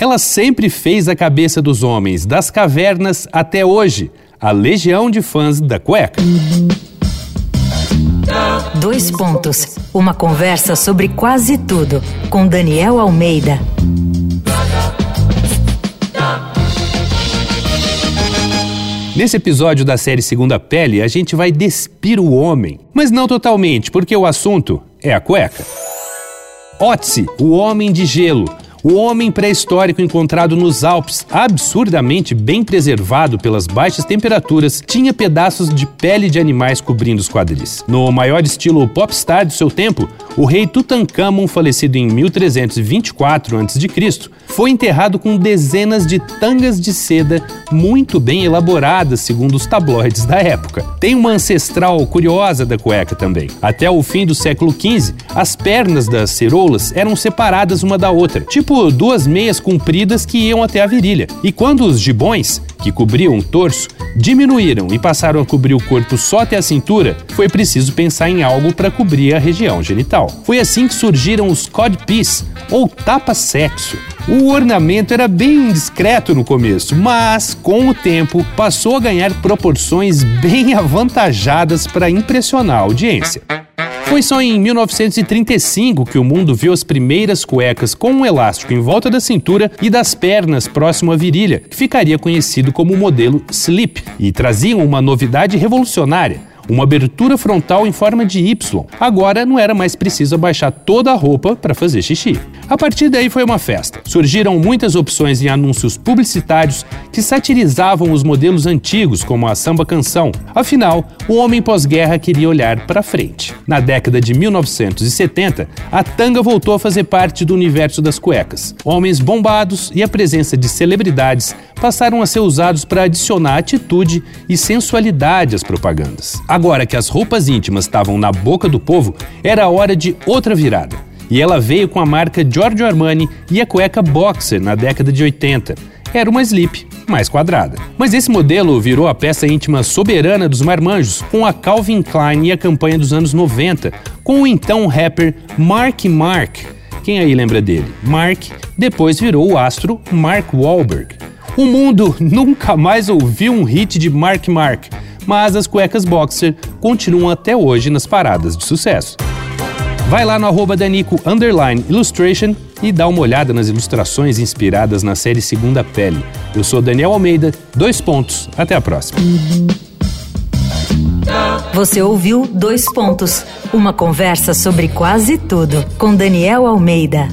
ela sempre fez a cabeça dos homens, das cavernas até hoje. A legião de fãs da cueca. Dois pontos. Uma conversa sobre quase tudo com Daniel Almeida. Nesse episódio da série Segunda Pele, a gente vai despir o homem. Mas não totalmente, porque o assunto é a cueca. Otzi, o homem de gelo, o homem pré-histórico encontrado nos Alpes, absurdamente bem preservado pelas baixas temperaturas, tinha pedaços de pele de animais cobrindo os quadris. No maior estilo popstar do seu tempo, o rei Tutankhamon, falecido em 1324 a.C., foi enterrado com dezenas de tangas de seda muito bem elaboradas, segundo os tabloides da época. Tem uma ancestral curiosa da cueca também. Até o fim do século XV, as pernas das ceroulas eram separadas uma da outra, tipo tipo duas meias compridas que iam até a virilha. E quando os gibões, que cobriam o torso, diminuíram e passaram a cobrir o corpo só até a cintura, foi preciso pensar em algo para cobrir a região genital. Foi assim que surgiram os codpiece, ou tapa-sexo. O ornamento era bem discreto no começo, mas com o tempo passou a ganhar proporções bem avantajadas para impressionar a audiência. Foi só em 1935 que o mundo viu as primeiras cuecas com um elástico em volta da cintura e das pernas próximo à virilha, que ficaria conhecido como o modelo slip, e traziam uma novidade revolucionária uma abertura frontal em forma de Y. Agora não era mais preciso abaixar toda a roupa para fazer xixi. A partir daí foi uma festa. Surgiram muitas opções em anúncios publicitários que satirizavam os modelos antigos, como a samba canção. Afinal, o homem pós-guerra queria olhar para frente. Na década de 1970, a tanga voltou a fazer parte do universo das cuecas. Homens bombados e a presença de celebridades passaram a ser usados para adicionar atitude e sensualidade às propagandas. Agora que as roupas íntimas estavam na boca do povo, era hora de outra virada. E ela veio com a marca Giorgio Armani e a cueca Boxer na década de 80. Era uma slip, mais quadrada. Mas esse modelo virou a peça íntima soberana dos marmanjos com a Calvin Klein e a campanha dos anos 90, com o então rapper Mark Mark. Quem aí lembra dele? Mark depois virou o astro Mark Wahlberg. O mundo nunca mais ouviu um hit de Mark Mark, mas as cuecas boxer continuam até hoje nas paradas de sucesso. Vai lá no arroba Danico Illustration e dá uma olhada nas ilustrações inspiradas na série Segunda Pele. Eu sou Daniel Almeida, dois pontos, até a próxima. Você ouviu Dois Pontos, uma conversa sobre quase tudo com Daniel Almeida.